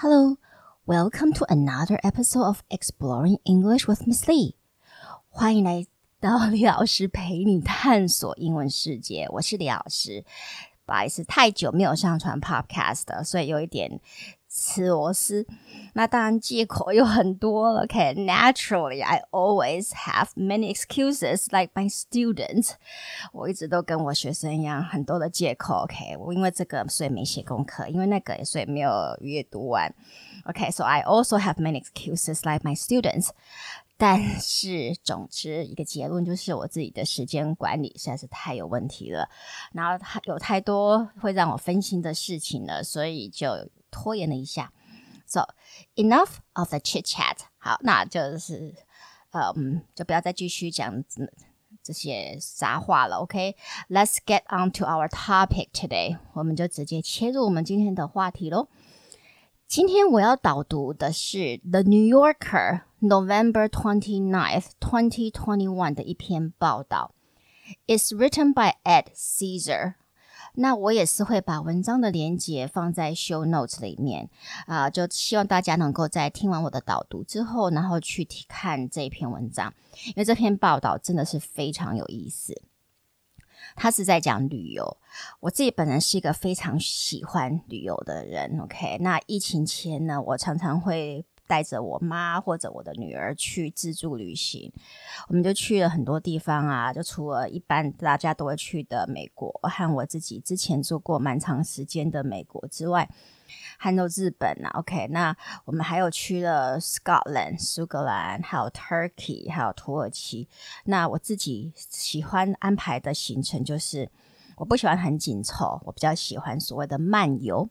Hello, welcome to another episode of Exploring English with Miss Lee. 欢迎来到李老师陪你探索英文世界。我是李老师，不好意思，太久没有上传 Podcast 了，所以有一点。 吃螺丝，那当然借口有很多了。Okay, naturally, I always have many excuses, like my students. 我一直都跟我学生一样，很多的借口。OK，我因为这个所以没写功课，因为那个所以没有阅读完。OK, so I also have many excuses, like my students. 但是总之一个结论就是我自己的时间管理实在是太有问题了，然后还有太多会让我分心的事情了，所以就。拖延了一下，so enough of the chit chat。好，那就是，嗯，就不要再继续讲这些杂话了。OK，let's、okay? get on to our topic today。我们就直接切入我们今天的话题喽。今天我要导读的是《The New Yorker》November twenty ninth, twenty twenty one 的一篇报道。It's written by Ed Caesar。 那我也是会把文章的连接放在 show notes 里面啊、就希望大家能够在听完我的导读之后，然后去看这篇文章，因为这篇报道真的是非常有意思。他是在讲旅游，我自己本人是一个非常喜欢旅游的人。OK，那疫情前呢，我常常会。带着我妈或者我的女儿去自助旅行，我们就去了很多地方啊，就除了一般大家都会去的美国和我自己之前做过蛮长时间的美国之外，还有日本啊。OK，那我们还有去了 Scotland 苏格兰，还有 Turkey，还有土耳其。那我自己喜欢安排的行程就是，我不喜欢很紧凑，我比较喜欢所谓的漫游。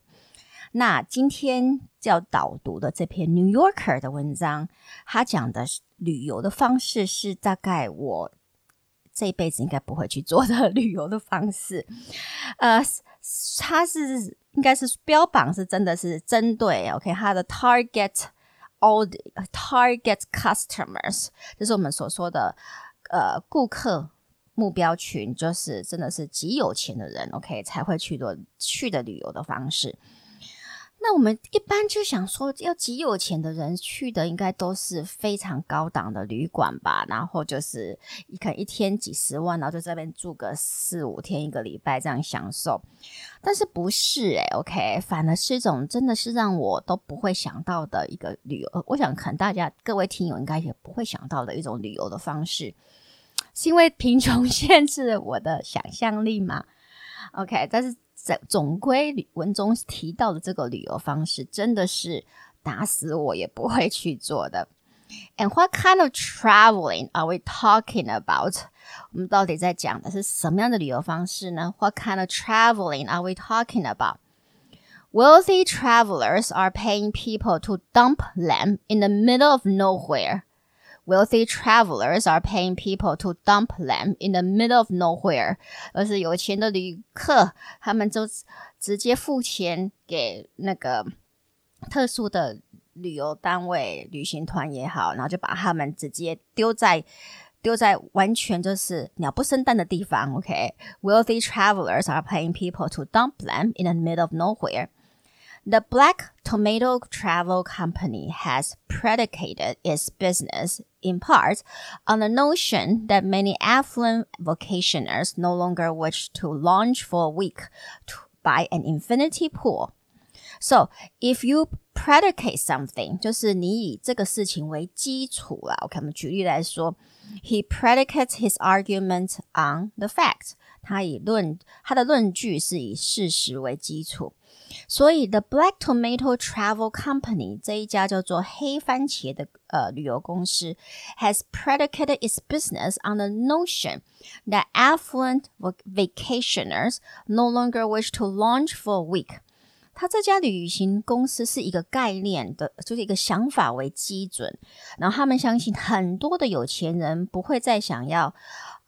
那今天要导读的这篇《New Yorker》的文章，他讲的旅游的方式是大概我这一辈子应该不会去做的旅游的方式。呃，他是应该是标榜是真的是针对 OK 他的 target audience，target customers，就是我们所说的呃顾客目标群，就是真的是极有钱的人 OK 才会去做去的旅游的方式。那我们一般就想说，要极有钱的人去的，应该都是非常高档的旅馆吧？然后就是可能一天几十万，然后就在这边住个四五天、一个礼拜这样享受。但是不是诶 OK，反而是一种真的是让我都不会想到的一个旅游。我想可能大家各位听友应该也不会想到的一种旅游的方式，是因为贫穷 限制了我的想象力嘛？OK，但是。在总归文中提到的这个旅游方式，真的是打死我也不会去做的。And what kind of traveling are we talking about？我们到底在讲的是什么样的旅游方式呢？What kind of traveling are we talking about？Wealthy travelers are paying people to dump them in the middle of nowhere. Wealthy travelers are paying people to dump them in the middle of nowhere。而是有钱的旅客，他们就直接付钱给那个特殊的旅游单位、旅行团也好，然后就把他们直接丢在丢在完全就是鸟不生蛋的地方。OK，Wealthy travelers are paying people to dump them in the middle of nowhere。 The Black Tomato Travel Company has predicated its business in part on the notion that many affluent vacationers no longer wish to launch for a week to buy an infinity pool. So, if you predicate something，就是你以这个事情为基础啦。OK，我们举例来说，He predicates his argument on the fact。他以论他的论据是以事实为基础。 所以，The Black Tomato Travel Company 这一家叫做黑番茄的呃旅游公司，has predicated its business on the notion that affluent vacationers no longer wish to launch for a week。它这家旅行公司是一个概念的，就是一个想法为基准，然后他们相信很多的有钱人不会再想要。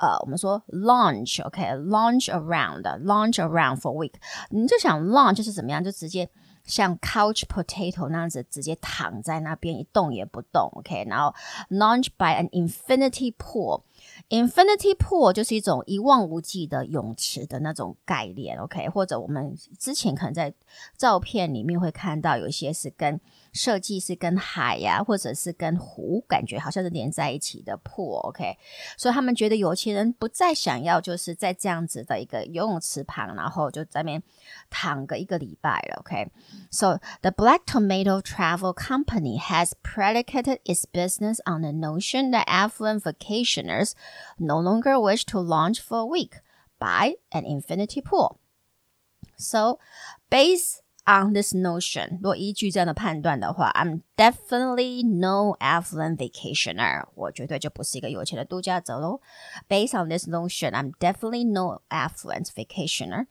呃，我们说 launch，OK，launch around，launch around for a week，你就想 launch 就是怎么样，就直接像 couch potato 那样子，直接躺在那边一动也不动，OK，然后 launch by an infinity pool，Infinity pool 就是一种一望无际的泳池的那种概念，OK？或者我们之前可能在照片里面会看到，有一些是跟设计是跟海呀、啊，或者是跟湖，感觉好像是连在一起的 pool，OK？所以他们觉得有钱人不再想要就是在这样子的一个游泳池旁，然后就在那边躺个一个礼拜了，OK？So the Black Tomato Travel Company has predicated its business on the notion that affluent vacationers no longer wish to launch for a week by an infinity pool. So, based on this notion，若依据这样的判断的话，I'm definitely no affluent vacationer。我绝对就不是一个有钱的度假者喽。Based on this notion, I'm definitely no affluent vacationer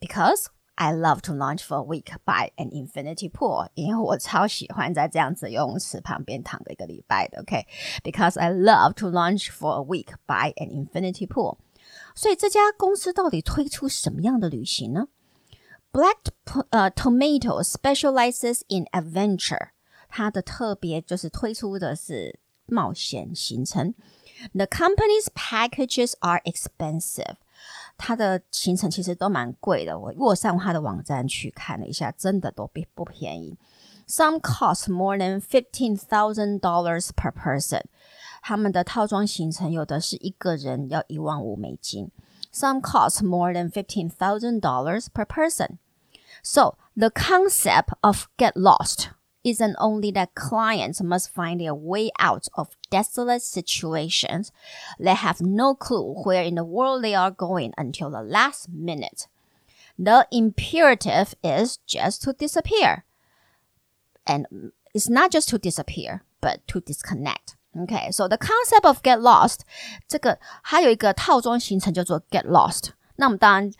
because I love to launch for a week by an infinity pool，因为我超喜欢在这样子游泳池旁边躺个一个礼拜的，OK？Because I love to launch for a week by an infinity pool。所以这家公司到底推出什么样的旅行呢 ？Black 呃、uh, Tomato specializes in adventure，它的特别就是推出的是冒险行程。The company's packages are expensive。它的行程其实都蛮贵的，我我上它的网站去看了一下，真的都不不便宜。Some cost more than fifteen thousand dollars per person。他们的套装行程有的是一个人要一万五美金。Some cost more than fifteen thousand dollars per person。 So the concept of get lost isn't only that clients must find their way out of desolate situations. They have no clue where in the world they are going until the last minute. The imperative is just to disappear. And it's not just to disappear, but to disconnect. Okay, so the concept of get lost, 这个还有一个套装行程叫做 get lost。那我们当然。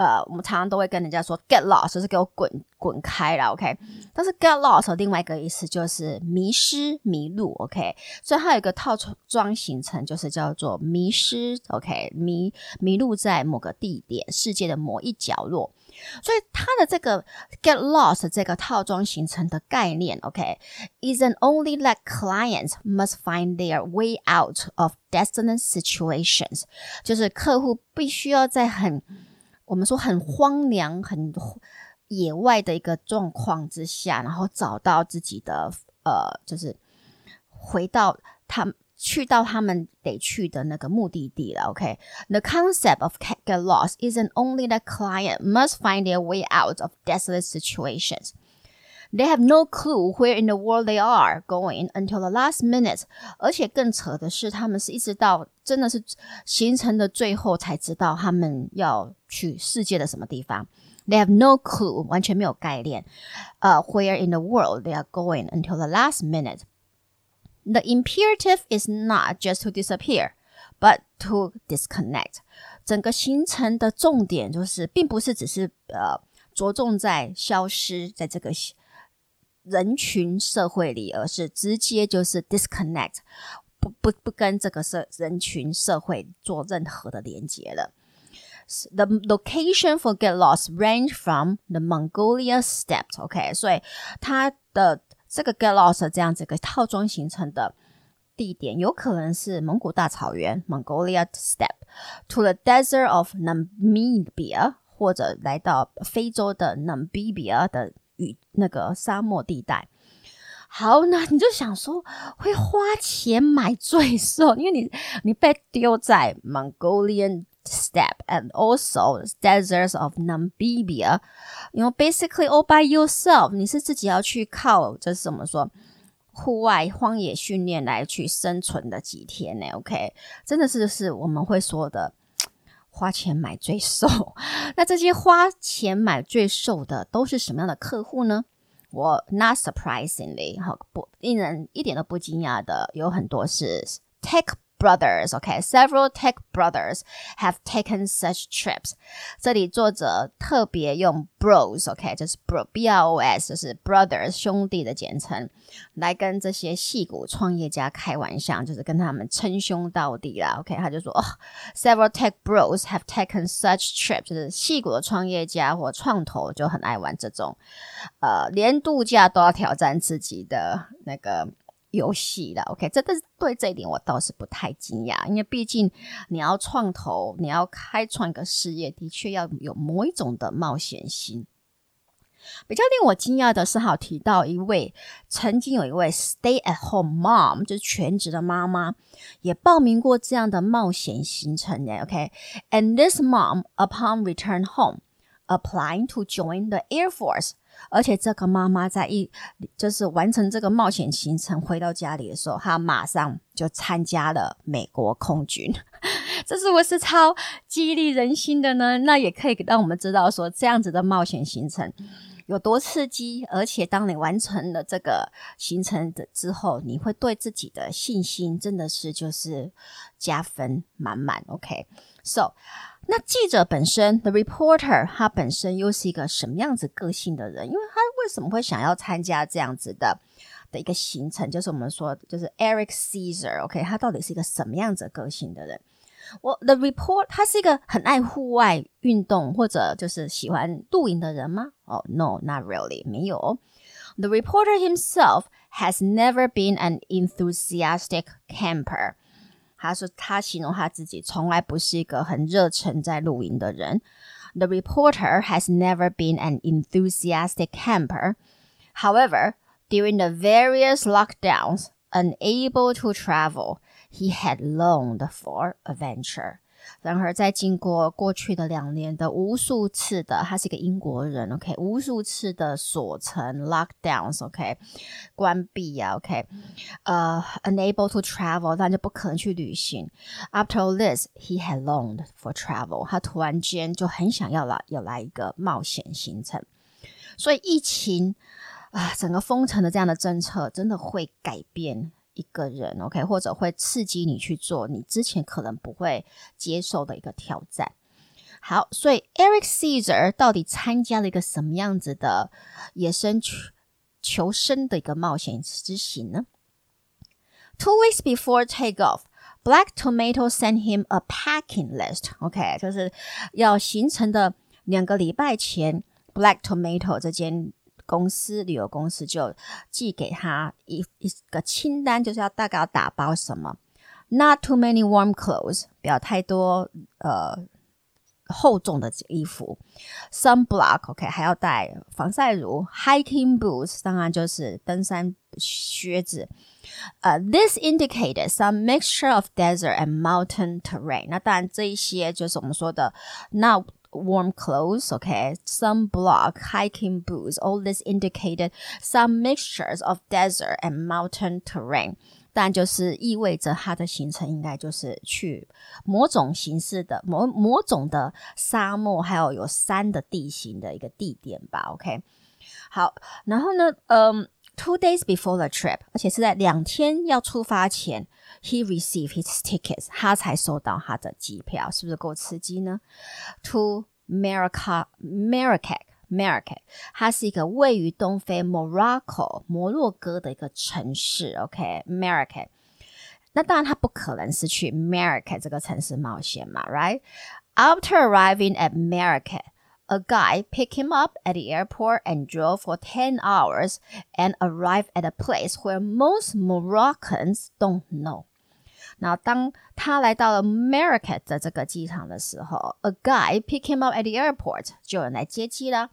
呃，我们常常都会跟人家说 get lost，是给我滚滚开了，OK？但是 get lost 另外一个意思就是迷失、迷路，OK？所以它有一个套装行程，就是叫做迷失，OK？迷迷路在某个地点，世界的某一角落。所以它的这个 get lost 这个套装行程的概念，OK？Isn't only that clients must find their way out of destined situations，就是客户必须要在很我们说很荒凉、很野外的一个状况之下，然后找到自己的呃，就是回到他们去到他们得去的那个目的地了。OK，the、concept of get lost isn't only the client must find their way out of desolate situations. They have no clue where in the world they are going until the last minute. 而且更扯的是，他们是一直到真的是行程的最后才知道他们要。去世界的什么地方？They have no clue，完全没有概念。呃、uh,，Where in the world they are going until the last minute. The imperative is not just to disappear, but to disconnect. 整个行程的重点就是，并不是只是呃着重在消失在这个 人群社会里，而是直接就是 disconnect，不不不跟这个社人群社会做任何的连接了。The location for get lost range from the Mongolia Steppes. OK，所以它的这个 get lost 这样子一个套装形成的地点，有可能是蒙古大草原 （Mongolia Steppe） to the desert of Namibia，或者来到非洲的 Namibia 的与那个沙漠地带。好，那你就想说会花钱买罪受，因为你你被丢在 Mongolian。Step and also deserts of Namibia，you know basically all by yourself，你是自己要去靠，这是怎么说？户外荒野训练来去生存的几天呢？OK，真的是是我们会说的花钱买最瘦。那这些花钱买最瘦的都是什么样的客户呢？我 not surprisingly，好不令人一点都不惊讶的，有很多是 tech。Brothers, okay, several tech brothers have taken such trips. 这里作者特别用 bros, okay, 就是 bro, B-R-O-S，就是 brothers 兄弟的简称，来跟这些戏骨创业家开玩笑，就是跟他们称兄道弟啦。OK，他就说，哦，several tech bros have taken such trips，就是戏骨的创业家或创投就很爱玩这种，呃，连度假都要挑战自己的那个。游戏的，OK，这但是对这一点我倒是不太惊讶，因为毕竟你要创投，你要开创一个事业，的确要有某一种的冒险心。比较令我惊讶的是，好提到一位曾经有一位 stay at home mom，就是全职的妈妈，也报名过这样的冒险行程的，OK，and、this mom upon return home applying to join the Air Force。而且这个妈妈在一就是完成这个冒险行程回到家里的时候，她马上就参加了美国空军，这是不是超激励人心的呢？那也可以让我们知道说，这样子的冒险行程有多刺激。而且当你完成了这个行程的之后，你会对自己的信心真的是就是加分满满。OK OK，so。那记者本身，the reporter，他本身又是一个什么样子个性的人？因为他为什么会想要参加这样子的的一个行程？就是我们说，就是 Eric Caesar，OK，、okay? 他到底是一个什么样子个性的人？我 the report，他是一个很爱户外运动或者就是喜欢露营的人吗？哦、oh,，no，not really，没有。The reporter himself has never been an enthusiastic camper. 他说：“他形容他自己从来不是一个很热忱在露营的人。The reporter has never been an enthusiastic camper. However, during the various lockdowns, unable to travel, he had longed for adventure.” 然而，在经过过去的两年的无数次的，他是一个英国人，OK，无数次的锁城 （lockdowns），OK，关闭啊，OK，呃、uh,，unable to travel，但就不可能去旅行。After all this, he had longed for travel。他突然间就很想要来，要来一个冒险行程。所以疫情啊，整个封城的这样的政策，真的会改变。一个人，OK，或者会刺激你去做你之前可能不会接受的一个挑战。好，所以 Eric Caesar 到底参加了一个什么样子的野生求求生的一个冒险之行呢？Two weeks before takeoff, Black Tomato sent him a packing list. OK，就是要行程的两个礼拜前，Black Tomato 这间。公司旅游公司就寄给他一一个清单，就是要大概要打包什么，Not too many warm clothes，不要太多呃厚重的衣服，Sunblock，OK，、还要带防晒乳，Hiking boots，当然就是登山靴子，呃、，This indicated some mixture of desert and mountain terrain。那当然这一些就是我们说的那。Warm clothes, okay, sunblock, hiking boots, all this indicated some mixtures of desert and mountain terrain. 但就是意味着他的行程应该就是去某种形式的某某种的沙漠，还有有山的地形的一个地点吧。OK，好，然后呢，嗯 ，two days before the trip，而且是在两天要出发前。He received his tickets，他才收到他的机票，是不是够刺激呢？To Marrakech, Marrakech, Marrakech，它是一个位于东非 Morocco 摩洛哥的一个城市。OK，Marrakech，那当然他不可能是去 Marrakech 这个城市冒险嘛，Right？After arriving at Marrakech, a guy picked him up at the airport and drove for ten hours and arrived at a place where most Moroccans don't know. 然后当他来到了 Marrakech 的这个机场的时候，a guy pick him up at the airport，就有人来接机了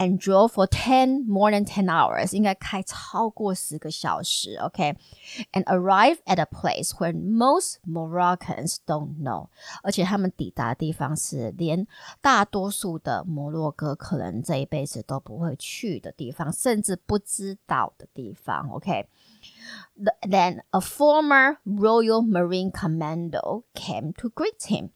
，and drove for ten more than ten hours，应该开超过十个小时，OK，and、okay? arrive at a place where most Moroccans don't know，而且他们抵达的地方是连大多数的摩洛哥可能这一辈子都不会去的地方，甚至不知道的地方，OK。Then a former Royal Marine Commando came to greet him。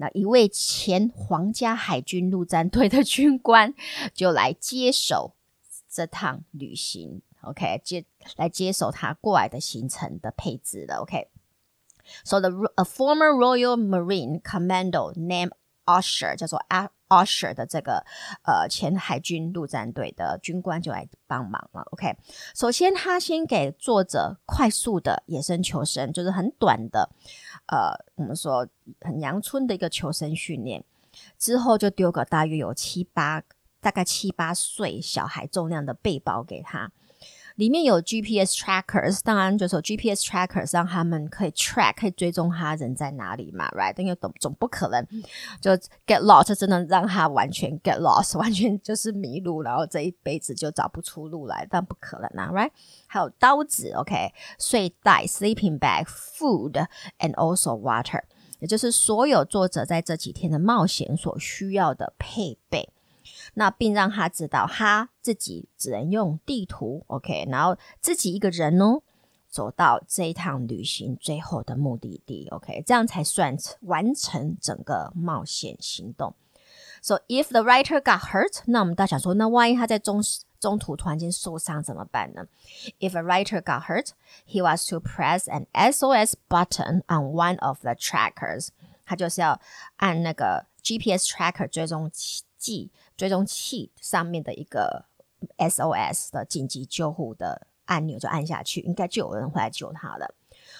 那一位前皇家海军陆战队的军官就来接手这趟旅行，OK，接来接手他过来的行程的配置了，OK。So the a former Royal Marine Commando named Usher 叫做 Usher 的这个呃前海军陆战队的军官就来帮忙了。OK，首先他先给作者快速的野生求生，就是很短的呃我们说很阳春的一个求生训练，之后就丢个大约有七八大概七八岁小孩重量的背包给他。里面有 GPS trackers，当然就是有 GPS trackers 让他们可以 track，可以追踪他人在哪里嘛，right？因为总总不可能就 get lost，真的让他完全 get lost，完全就是迷路，然后这一辈子就找不出路来，但不可能啊，right？还有刀子，OK，睡袋 sleeping bag，food，and also water，也就是所有作者在这几天的冒险所需要的配备。那并让他知道他自己只能用地图，OK，然后自己一个人哦，走到这一趟旅行最后的目的地，OK，这样才算完成整个冒险行动。So if the writer got hurt，那我们大家想说，那万一他在中中途突然间受伤怎么办呢？If a writer got hurt, he was to press an SOS button on one of the trackers，他就是要按那个 GPS tracker 追踪器。追踪器上面的一个 SOS 的紧急救护的按钮就按下去，应该就有人会来救他了。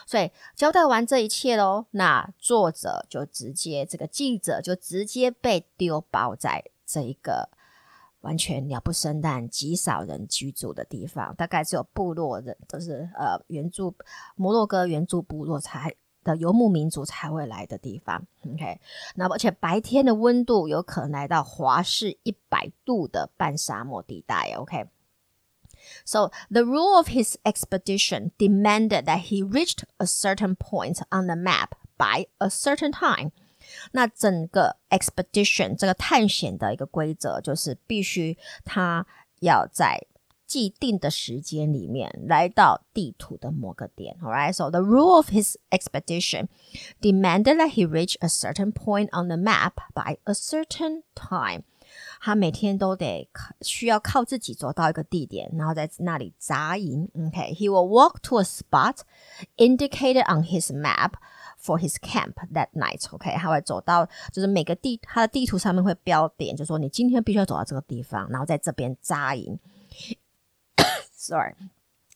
所以交代完这一切喽，那作者就直接这个记者就直接被丢包在这一个完全鸟不生蛋、极少人居住的地方，大概只有部落人都是呃原住摩洛哥原住部落才。的游牧民族才会来的地方，OK，那而且白天的温度有可能来到华氏一百度的半沙漠地带，OK。So the rule of his expedition demanded that he reached a certain point on the map by a certain time。那整个 expedition 这个探险的一个规则就是必须他要在。既定的时间里面来到地图的某个点，alright. So the rule of his expedition demanded that he reach a certain point on the map by a certain time. 他每天都得需要靠自己走到一个地点，然后在那里扎营。Okay, he will walk to a spot indicated on his map for his camp that night. Okay，他会走到就是每个地他的地图上面会标点，就是说你今天必须要走到这个地方，然后在这边扎营。 Sorry.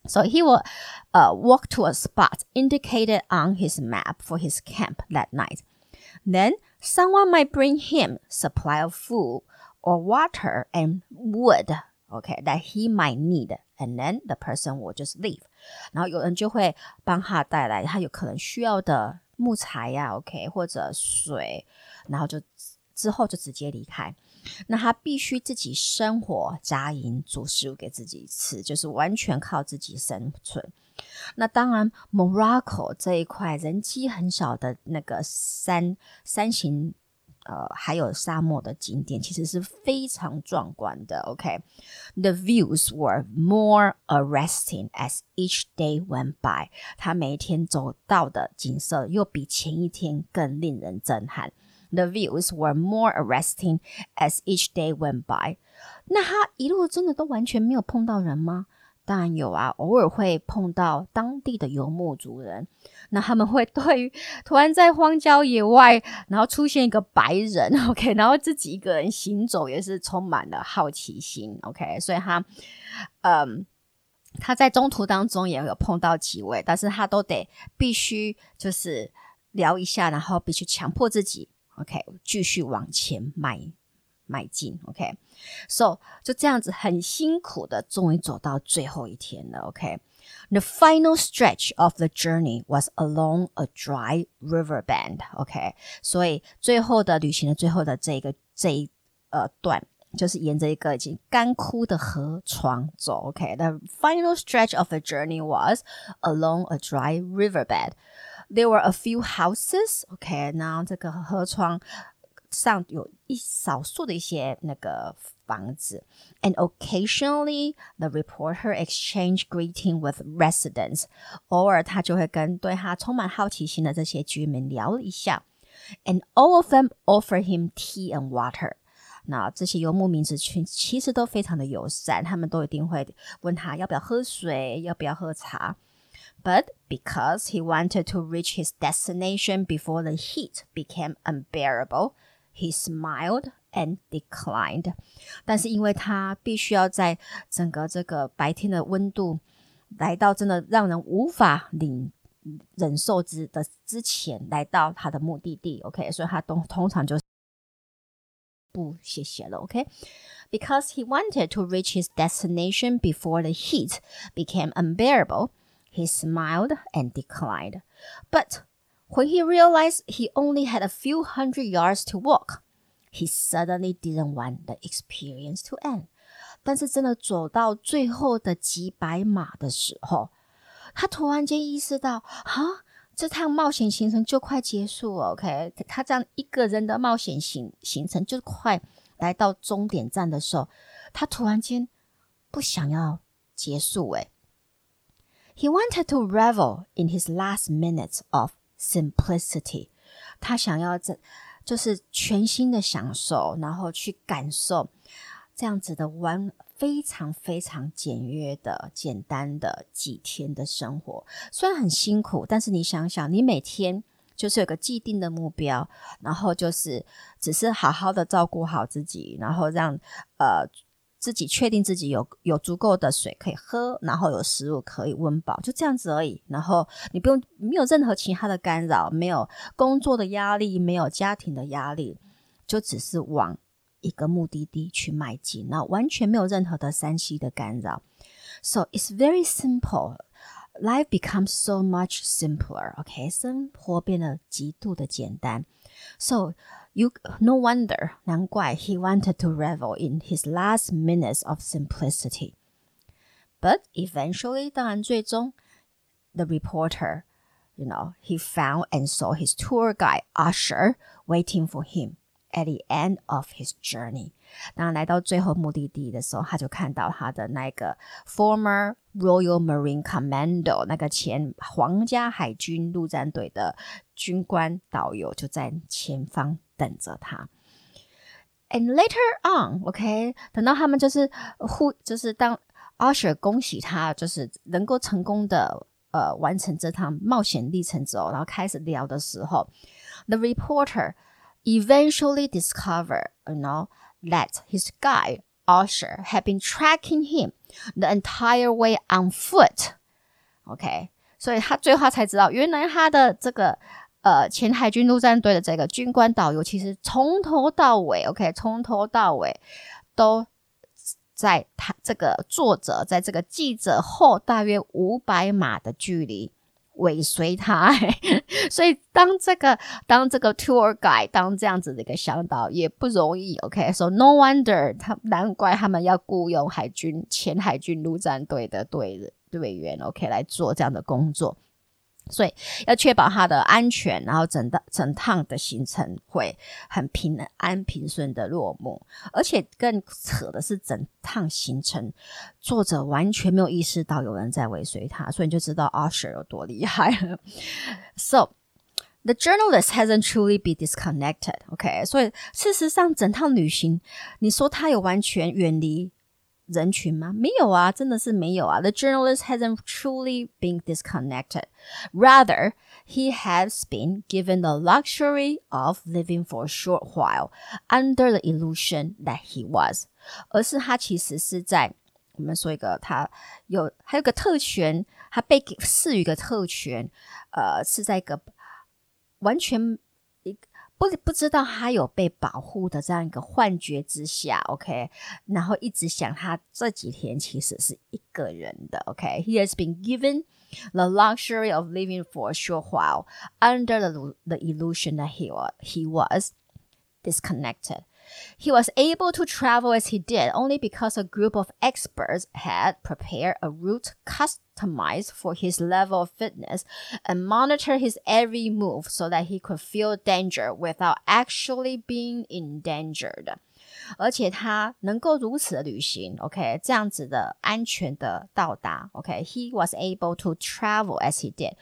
So he will uh, walk to a spot indicated on his map for his camp that night. Then someone might bring him supply of food or water and wood, okay, that he might need. And then the person will just leave. 然后有人就会帮他带来他有可能需要的木材呀、啊、，OK，或者水，然后就之后就直接离开。 那他必须自己生火扎营，煮食物给自己吃，就是完全靠自己生存。那当然，Morocco 这一块人迹很少的那个山山形，呃，还有沙漠的景点，其实是非常壮观的。OK，the、views were more arresting as each day went by。他每一天走到的景色，又比前一天更令人震撼。The views were more arresting as each day went by。那他一路真的都完全没有碰到人吗？当然有啊，偶尔会碰到当地的游牧族人。那他们会对于突然在荒郊野外，然后出现一个白人，OK，然后自己一个人行走，也是充满了好奇心，OK。所以他，嗯，他在中途当中也有碰到几位，但是他都得必须就是聊一下，然后必须强迫自己。OK，继续往前迈迈进。OK，so、okay? 就这样子很辛苦的，终于走到最后一天了。OK，the、okay? final stretch of the journey was along a dry river bend。OK，所以最后的旅行的最后的这个这一呃段，就是沿着一个已经干枯的河床走。OK，the、okay? final stretch of the journey was along a dry river bed。 There were a few houses, OK，然后这个河床上有一少数的一些那个房子，and occasionally the reporter exchanged greeting with residents。偶尔他就会跟对他充满好奇心的这些居民聊了一下，and all of them offered him tea and water。那这些游牧民族群其实都非常的友善，他们都一定会问他要不要喝水，要不要喝茶。 But because he wanted to reach his destination before the heat became unbearable, he smiled and declined. 但是因为他必须要在整个这个白天的温度来到真的让人无法领忍受之的之前，来到他的目的地，OK，所以他通通常就是 不，谢谢了，OK？Because he wanted to reach his destination before the heat became unbearable, he smiled and declined. But when he realized he only had a few hundred yards to walk, he suddenly didn't want the experience to end. 但是真的走到最后的几百码的时候，他突然间意识到，啊，这趟冒险行程就快结束了。OK，他这样一个人的冒险行行程就快来到终点站的时候，他突然间不想要结束。诶 ，He wanted to revel in his last minutes of simplicity。他想要这就是全新的享受，然后去感受这样子的玩。非常非常简约的、简单的几天的生活，虽然很辛苦，但是你想想，你每天就是有个既定的目标，然后就是只是好好的照顾好自己，然后让呃自己确定自己有有足够的水可以喝，然后有食物可以温饱，就这样子而已。然后你不用没有任何其他的干扰，没有工作的压力，没有家庭的压力，就只是往。一个目的地去迈进，那完全没有任何的三 C 的干扰。So it's very simple. Life becomes so much simpler. OK，生活变得极度的简单。So you no wonder，难怪 he wanted to revel in his last minutes of simplicity. But eventually，当然最终，the reporter，you know，he found and saw his tour guide Usher waiting for him. At the end of his journey，当来到最后目的地的时候，他就看到他的那个 former Royal Marine Commando，那个前皇家海军陆战队的军官导游就在前方 等着他。And later on，OK，等到他们就是互，就是当 Usher 恭喜他，就是能够成功的呃完成这趟冒险历程之后，然后开始聊的时候，The reporter。eventually discovered, you know, that his guide, Usher, had been tracking him the entire way on foot. OK，所以他最后才知道，原来他的这个 呃前海军陆战队的这个军官导游，其实从头到尾，OK，从头到尾都在他这个作者在这个记者后大约五百码的距离。尾随他，所以当这个当这个 tour guide 当这样子的一个向导也不容易。OK，so no wonder 他难怪他们要雇佣海军前海军陆战队的队队员 OK 来做这样的工作。所以要确保他的安全，然后整的整趟的行程会很平安平顺的落幕。而且更扯的是，整趟行程作者完全没有意识到有人在尾随他，所以你就知道 Usher 有多厉害了。So the journalist hasn't truly be disconnected. OK，所以事实上整趟旅行，你说他有完全远离。人群吗？没有啊，真的是没有啊。The journalist hasn't truly been disconnected. Rather, he has been given the luxury of living for a short while under the illusion that he was. 而是他其实是在我们说一个他有还有个特权，他被赐予一个特权，呃，是在一个完全。 不不知道他有被保护的这样一个幻觉之下，OK，然后一直想他这几天其实是一个人的，OK，he has been given the luxury of living for a short while under the the illusion that he was he was disconnected. He was able to travel as he did only because a group of experts had prepared a route customized for his level of fitness and monitored his every move so that he could feel danger without actually being endangered. 而且他能够如此的旅行，OK，这样子的安全的到达，OK，he was able to travel as he did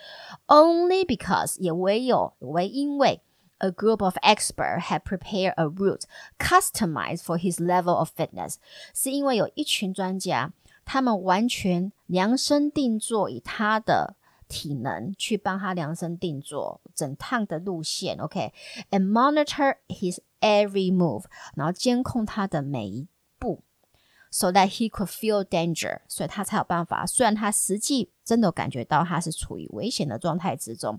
only because 也唯有唯因为。 A group of experts had prepared a route customized for his level of fitness，是因为有一群专家，他们完全量身定做，以他的体能去帮他量身定做整趟的路线，OK，and monitor his every move，然后监控他的每一步，so that he could feel danger，所以他才有办法。虽然他实际真的感觉到他是处于危险的状态之中。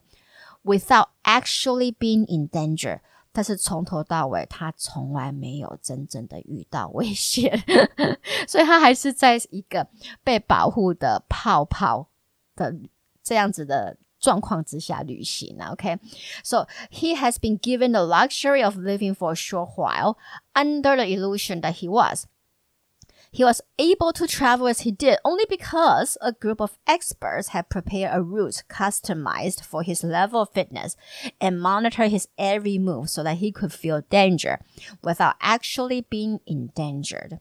Without actually being in danger， 但是从头到尾，他从来没有真正的遇到危险，所以他还是在一个被保护的泡泡的这样子的状况之下旅行。OK，so he has been given the luxury of living for a short while under the illusion that he was. He was able to travel as he did only because a group of experts had prepared a route customized for his level of fitness and monitored his every move so that he could feel danger without actually being endangered.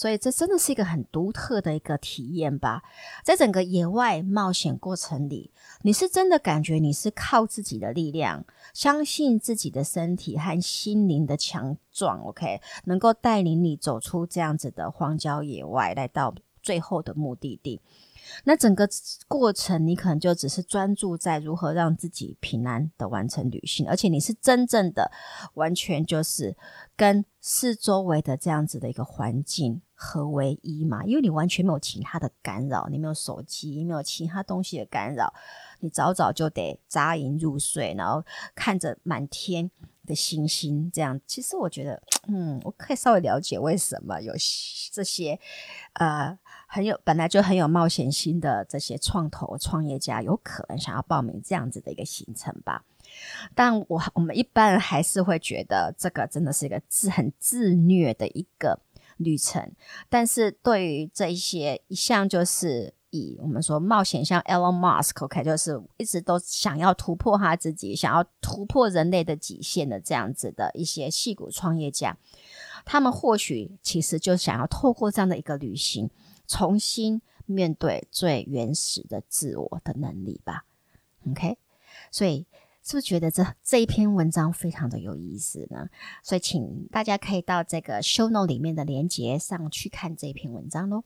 所以这真的是一个很独特的一个体验吧，在整个野外冒险过程里，你是真的感觉你是靠自己的力量，相信自己的身体和心灵的强壮，OK，能够带领你走出这样子的荒郊野外，来到最后的目的地。那整个过程，你可能就只是专注在如何让自己平安的完成旅行，而且你是真正的完全就是跟四周围的这样子的一个环境合为一嘛，因为你完全没有其他的干扰，你没有手机，没有其他东西的干扰，你早早就得扎营入睡，然后看着满天的星星，这样。其实我觉得，嗯，我可以稍微了解为什么有这些，呃。很有本来就很有冒险心的这些创投创业家，有可能想要报名这样子的一个行程吧。但我我们一般还是会觉得这个真的是一个自很自虐的一个旅程。但是对于这一些一向就是以我们说冒险，像 Elon Musk，OK，就是一直都想要突破他自己，想要突破人类的极限的这样子的一些戏骨创业家，他们或许其实就想要透过这样的一个旅行。重新面对最原始的自我的能力吧，OK？所以是不是觉得这这一篇文章非常的有意思呢？所以请大家可以到这个 show note 里面的连接上去看这一篇文章喽。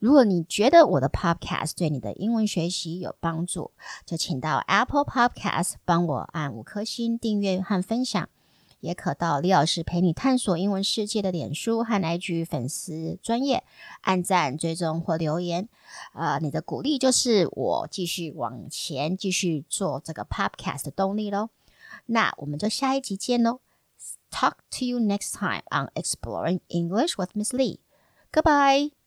如果你觉得我的 Podcast 对你的英文学习有帮助，就请到 Apple Podcast 帮我按五颗星订阅和分享。也可到李老师陪你探索英文世界的脸书和 IG 粉丝专页按赞、追踪或留言。呃，你的鼓励就是我继续往前、继续做这个 Podcast 的动力喽。那我们就下一集见喽！Talk to you next time on Exploring English with Miss Lee. Goodbye.